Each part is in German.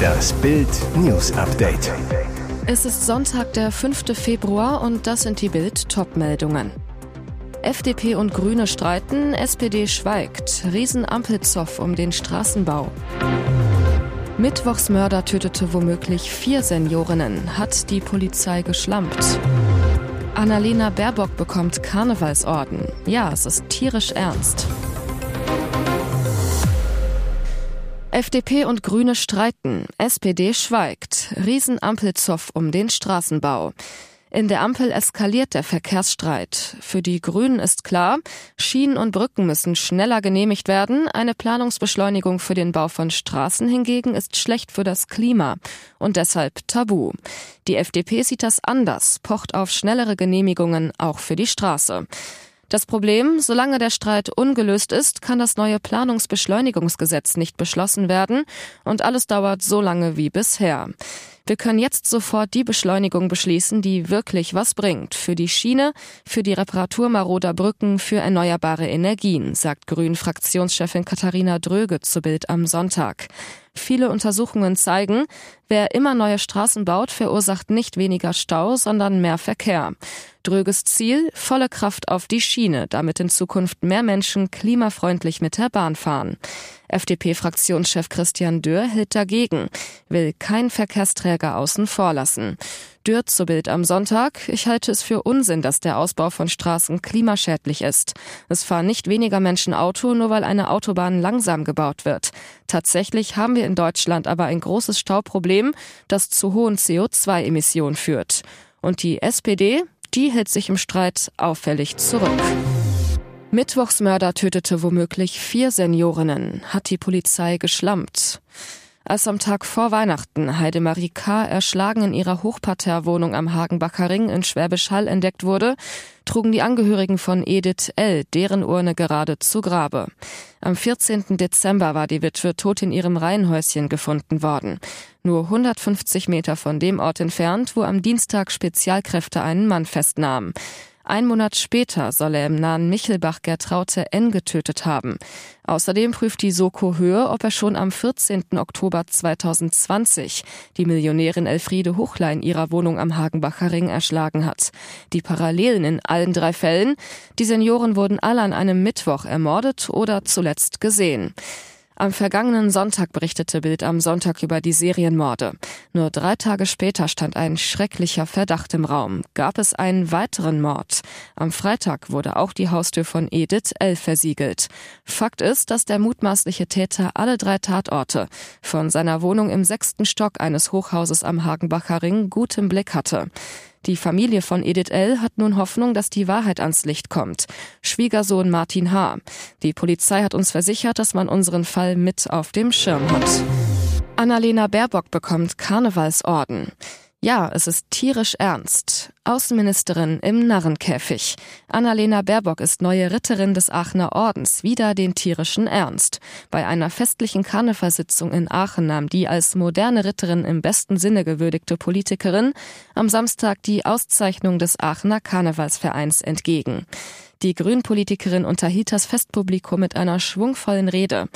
Das Bild News Update. Es ist Sonntag, der 5. Februar und das sind die Bild Topmeldungen. FDP und Grüne streiten, SPD schweigt, Riesenampelzoff um den Straßenbau. Mittwochsmörder tötete womöglich vier Seniorinnen, hat die Polizei geschlampt. Annalena Baerbock bekommt Karnevalsorden. Ja, es ist tierisch ernst. FDP und Grüne streiten, SPD schweigt, Riesenampelzoff um den Straßenbau. In der Ampel eskaliert der Verkehrsstreit. Für die Grünen ist klar, Schienen und Brücken müssen schneller genehmigt werden. Eine Planungsbeschleunigung für den Bau von Straßen hingegen ist schlecht für das Klima und deshalb tabu. Die FDP sieht das anders, pocht auf schnellere Genehmigungen auch für die Straße. Das Problem, solange der Streit ungelöst ist, kann das neue Planungsbeschleunigungsgesetz nicht beschlossen werden und alles dauert so lange wie bisher. Wir können jetzt sofort die Beschleunigung beschließen, die wirklich was bringt. Für die Schiene, für die Reparatur maroder Brücken, für erneuerbare Energien, sagt Grünen-Fraktionschefin Katharina Dröge zu Bild am Sonntag. Viele Untersuchungen zeigen, wer immer neue Straßen baut, verursacht nicht weniger Stau, sondern mehr Verkehr. Dröges Ziel, volle Kraft auf die Schiene, damit in Zukunft mehr Menschen klimafreundlich mit der Bahn fahren. FDP-Fraktionschef Christian Dürr hält dagegen, will kein Verkehrsträger außen vor lassen. Dürr zu Bild am Sonntag. Ich halte es für Unsinn, dass der Ausbau von Straßen klimaschädlich ist. Es fahren nicht weniger Menschen Auto, nur weil eine Autobahn langsam gebaut wird. Tatsächlich haben wir in Deutschland aber ein großes Stauproblem, das zu hohen CO2-Emissionen führt. Und die SPD, die hält sich im Streit auffällig zurück. Mittwochsmörder tötete womöglich vier Seniorinnen, hat die Polizei geschlampt. Als am Tag vor Weihnachten Heidemarie K. erschlagen in ihrer Hochparterrewohnung am Hagenbacher Ring in Schwäbisch Hall entdeckt wurde, trugen die Angehörigen von Edith L. deren Urne gerade zu Grabe. Am 14. Dezember war die Witwe tot in ihrem Reihenhäuschen gefunden worden. Nur 150 Meter von dem Ort entfernt, wo am Dienstag Spezialkräfte einen Mann festnahmen. Ein Monat später soll er im nahen Michelbach Gertraute N. getötet haben. Außerdem prüft die Soko Höhe, ob er schon am 14. Oktober 2020 die Millionärin Elfriede Huchler in ihrer Wohnung am Hagenbacher Ring erschlagen hat. Die Parallelen in allen drei Fällen, die Senioren wurden alle an einem Mittwoch ermordet oder zuletzt gesehen. Am vergangenen Sonntag berichtete Bild am Sonntag über die Serienmorde. Nur drei Tage später stand ein schrecklicher Verdacht im Raum. Gab es einen weiteren Mord? Am Freitag wurde auch die Haustür von Edith L. versiegelt. Fakt ist, dass der mutmaßliche Täter alle drei Tatorte von seiner Wohnung im sechsten Stock eines Hochhauses am Hagenbacher Ring gut im Blick hatte. Die Familie von Edith L. hat nun Hoffnung, dass die Wahrheit ans Licht kommt. Schwiegersohn Martin H. Die Polizei hat uns versichert, dass man unseren Fall mit auf dem Schirm hat. Annalena Baerbock bekommt Karnevalsorden. Ja, es ist tierisch ernst. Außenministerin im Narrenkäfig. Annalena Baerbock ist neue Ritterin des Aachener Ordens, wieder den tierischen Ernst. Bei einer festlichen Karnevalssitzung in Aachen nahm die als moderne Ritterin im besten Sinne gewürdigte Politikerin am Samstag die Auszeichnung des Aachener Karnevalsvereins entgegen. Die Grünpolitikerin unterhielt das Festpublikum mit einer schwungvollen Rede.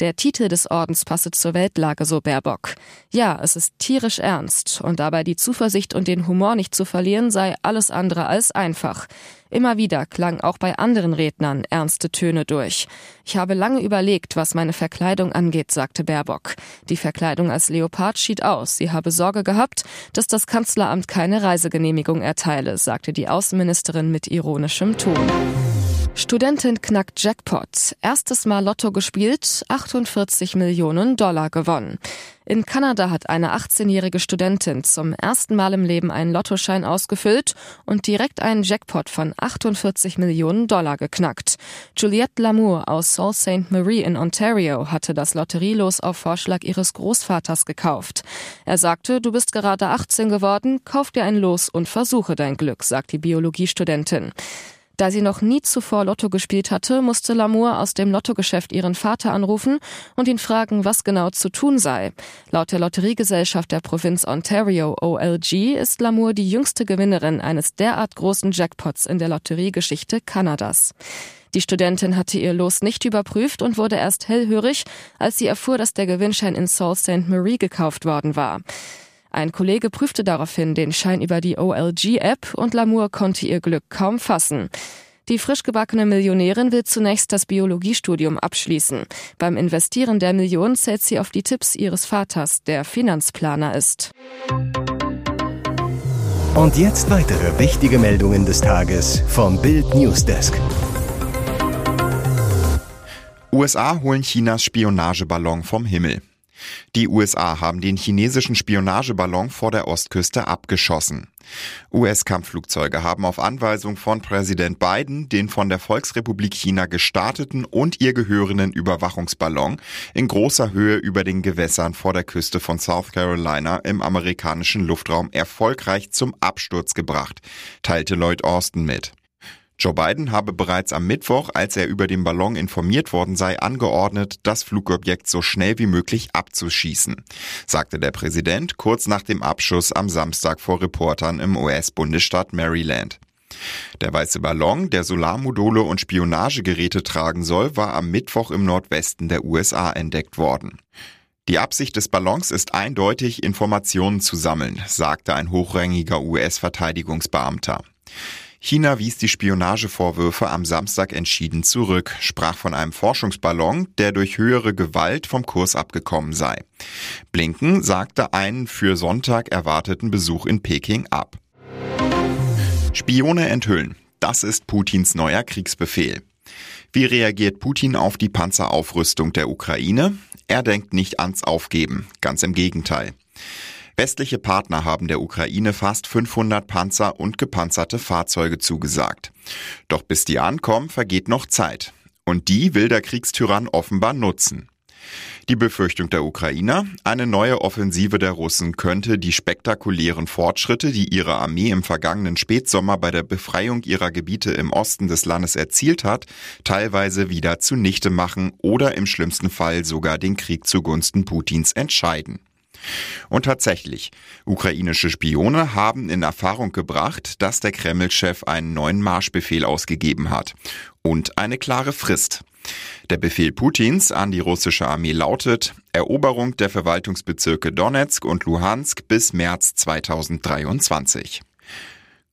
Der Titel des Ordens passe zur Weltlage, so Baerbock. Ja, es ist tierisch ernst und dabei die Zuversicht und den Humor nicht zu verlieren sei alles andere als einfach. Immer wieder klang auch bei anderen Rednern ernste Töne durch. Ich habe lange überlegt, was meine Verkleidung angeht, sagte Baerbock. Die Verkleidung als Leopard schied aus. Sie habe Sorge gehabt, dass das Kanzleramt keine Reisegenehmigung erteile, sagte die Außenministerin mit ironischem Ton. Studentin knackt Jackpot. Erstes Mal Lotto gespielt, 48 Millionen Dollar gewonnen. In Kanada hat eine 18-jährige Studentin zum ersten Mal im Leben einen Lottoschein ausgefüllt und direkt einen Jackpot von 48 Millionen Dollar geknackt. Juliette Lamour aus Sault Ste. Marie in Ontario hatte das Lotterielos auf Vorschlag ihres Großvaters gekauft. Er sagte, du bist gerade 18 geworden, kauf dir ein Los und versuche dein Glück, sagt die Biologiestudentin. Da sie noch nie zuvor Lotto gespielt hatte, musste Lamour aus dem Lottogeschäft ihren Vater anrufen und ihn fragen, was genau zu tun sei. Laut der Lotteriegesellschaft der Provinz Ontario OLG ist Lamour die jüngste Gewinnerin eines derart großen Jackpots in der Lotteriegeschichte Kanadas. Die Studentin hatte ihr Los nicht überprüft und wurde erst hellhörig, als sie erfuhr, dass der Gewinnschein in Sault Ste. Marie gekauft worden war. Ein Kollege prüfte daraufhin den Schein über die OLG-App und Lamour konnte ihr Glück kaum fassen. Die frisch gebackene Millionärin will zunächst das Biologiestudium abschließen. Beim Investieren der Millionen zählt sie auf die Tipps ihres Vaters, der Finanzplaner ist. Und jetzt weitere wichtige Meldungen des Tages vom Bild Newsdesk. USA holen Chinas Spionageballon vom Himmel. Die USA haben den chinesischen Spionageballon vor der Ostküste abgeschossen. US-Kampfflugzeuge haben auf Anweisung von Präsident Biden den von der Volksrepublik China gestarteten und ihr gehörenden Überwachungsballon in großer Höhe über den Gewässern vor der Küste von South Carolina im amerikanischen Luftraum erfolgreich zum Absturz gebracht, teilte Lloyd Austin mit. Joe Biden habe bereits am Mittwoch, als er über den Ballon informiert worden sei, angeordnet, das Flugobjekt so schnell wie möglich abzuschießen, sagte der Präsident kurz nach dem Abschuss am Samstag vor Reportern im US-Bundesstaat Maryland. Der weiße Ballon, der Solarmodule und Spionagegeräte tragen soll, war am Mittwoch im Nordwesten der USA entdeckt worden. Die Absicht des Ballons ist eindeutig, Informationen zu sammeln, sagte ein hochrangiger US-Verteidigungsbeamter. China wies die Spionagevorwürfe am Samstag entschieden zurück, sprach von einem Forschungsballon, der durch höhere Gewalt vom Kurs abgekommen sei. Blinken sagte einen für Sonntag erwarteten Besuch in Peking ab. Spione enthüllen. Das ist Putins neuer Kriegsbefehl. Wie reagiert Putin auf die Panzeraufrüstung der Ukraine? Er denkt nicht ans Aufgeben, ganz im Gegenteil. Westliche Partner haben der Ukraine fast 500 Panzer und gepanzerte Fahrzeuge zugesagt. Doch bis die ankommen, vergeht noch Zeit. Und die will der Kriegstyrann offenbar nutzen. Die Befürchtung der Ukrainer, eine neue Offensive der Russen könnte die spektakulären Fortschritte, die ihre Armee im vergangenen Spätsommer bei der Befreiung ihrer Gebiete im Osten des Landes erzielt hat, teilweise wieder zunichte machen oder im schlimmsten Fall sogar den Krieg zugunsten Putins entscheiden. Und tatsächlich, ukrainische Spione haben in Erfahrung gebracht, dass der Kreml-Chef einen neuen Marschbefehl ausgegeben hat. Und eine klare Frist. Der Befehl Putins an die russische Armee lautet Eroberung der Verwaltungsbezirke Donetsk und Luhansk bis März 2023.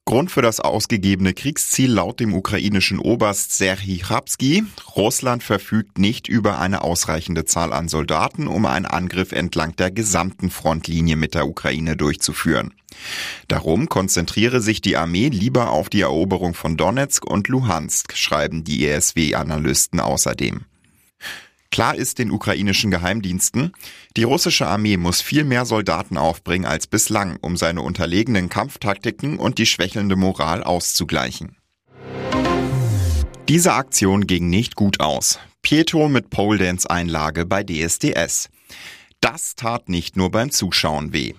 Grund für das ausgegebene Kriegsziel laut dem ukrainischen Oberst Serhii Chabsky, Russland verfügt nicht über eine ausreichende Zahl an Soldaten, um einen Angriff entlang der gesamten Frontlinie mit der Ukraine durchzuführen. Darum konzentriere sich die Armee lieber auf die Eroberung von Donetsk und Luhansk, schreiben die ESW-Analysten außerdem. Klar ist den ukrainischen Geheimdiensten, die russische Armee muss viel mehr Soldaten aufbringen als bislang, um seine unterlegenen Kampftaktiken und die schwächelnde Moral auszugleichen. Diese Aktion ging nicht gut aus. Pietro mit Pole Dance Einlage bei DSDS. Das tat nicht nur beim Zuschauen weh.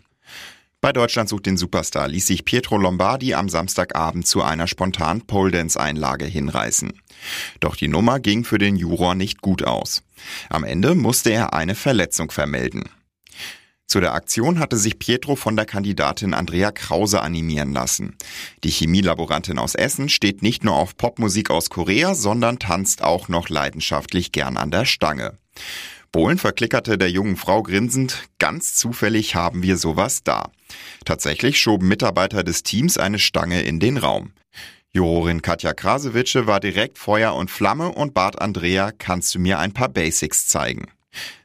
Bei Deutschland sucht den Superstar ließ sich Pietro Lombardi am Samstagabend zu einer spontanen Pole Dance Einlage hinreißen. Doch die Nummer ging für den Juror nicht gut aus. Am Ende musste er eine Verletzung vermelden. Zu der Aktion hatte sich Pietro von der Kandidatin Andrea Krause animieren lassen. Die Chemielaborantin aus Essen steht nicht nur auf Popmusik aus Korea, sondern tanzt auch noch leidenschaftlich gern an der Stange. Bohlen verklickerte der jungen Frau grinsend, ganz zufällig haben wir sowas da. Tatsächlich schoben Mitarbeiter des Teams eine Stange in den Raum. Jurorin Katja Krasewitsche war direkt Feuer und Flamme und bat Andrea, kannst du mir ein paar Basics zeigen?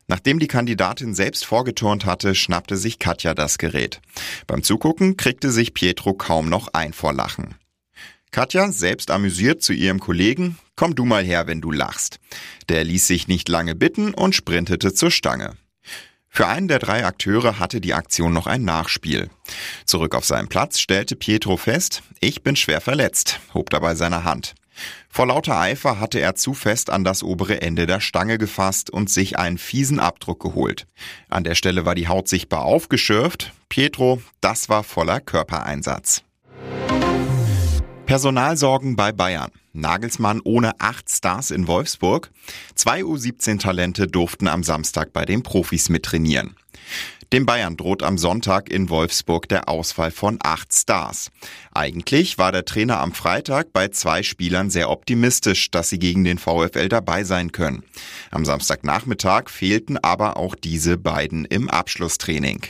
Nachdem die Kandidatin selbst vorgeturnt hatte, schnappte sich Katja das Gerät. Beim Zugucken kriegte sich Pietro kaum noch ein vor Lachen. Katja, selbst amüsiert zu ihrem Kollegen, komm du mal her, wenn du lachst. Der ließ sich nicht lange bitten und sprintete zur Stange. Für einen der drei Akteure hatte die Aktion noch ein Nachspiel. Zurück auf seinem Platz stellte Pietro fest, ich bin schwer verletzt, hob dabei seine Hand. Vor lauter Eifer hatte er zu fest an das obere Ende der Stange gefasst und sich einen fiesen Abdruck geholt. An der Stelle war die Haut sichtbar aufgeschürft. Pietro, das war voller Körpereinsatz. Personalsorgen bei Bayern. Nagelsmann ohne acht Stars in Wolfsburg. Zwei U17-Talente durften am Samstag bei den Profis mittrainieren. Dem Bayern droht am Sonntag in Wolfsburg der Ausfall von acht Stars. Eigentlich war der Trainer am Freitag bei zwei Spielern sehr optimistisch, dass sie gegen den VfL dabei sein können. Am Samstagnachmittag fehlten aber auch diese beiden im Abschlusstraining.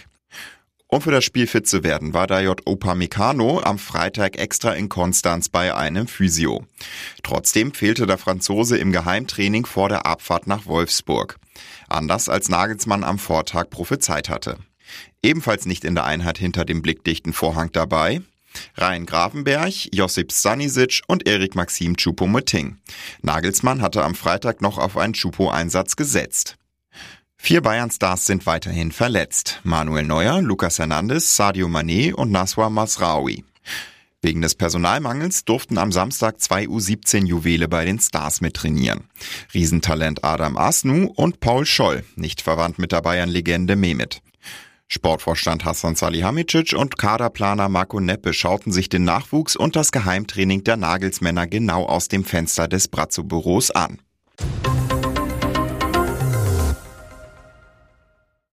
Um für das Spiel fit zu werden, war Dayot Opamecano am Freitag extra in Konstanz bei einem Physio. Trotzdem fehlte der Franzose im Geheimtraining vor der Abfahrt nach Wolfsburg. Anders als Nagelsmann am Vortag prophezeit hatte. Ebenfalls nicht in der Einheit hinter dem blickdichten Vorhang dabei, Ryan Grafenberg, Josip Stanisic und Erik Maxim Choupo-Moting. Nagelsmann hatte am Freitag noch auf einen Choupo-Einsatz gesetzt. Vier Bayern-Stars sind weiterhin verletzt. Manuel Neuer, Lucas Hernandez, Sadio Mané und Naswa Masraoui. Wegen des Personalmangels durften am Samstag zwei U17-Juwele bei den Stars mittrainieren. Riesentalent Adam Asnu und Paul Scholl, nicht verwandt mit der Bayern-Legende Mehmet. Sportvorstand Hassan Salihamidzic und Kaderplaner Marco Neppe schauten sich den Nachwuchs und das Geheimtraining der Nagelsmänner genau aus dem Fenster des Brazzo-Büros an.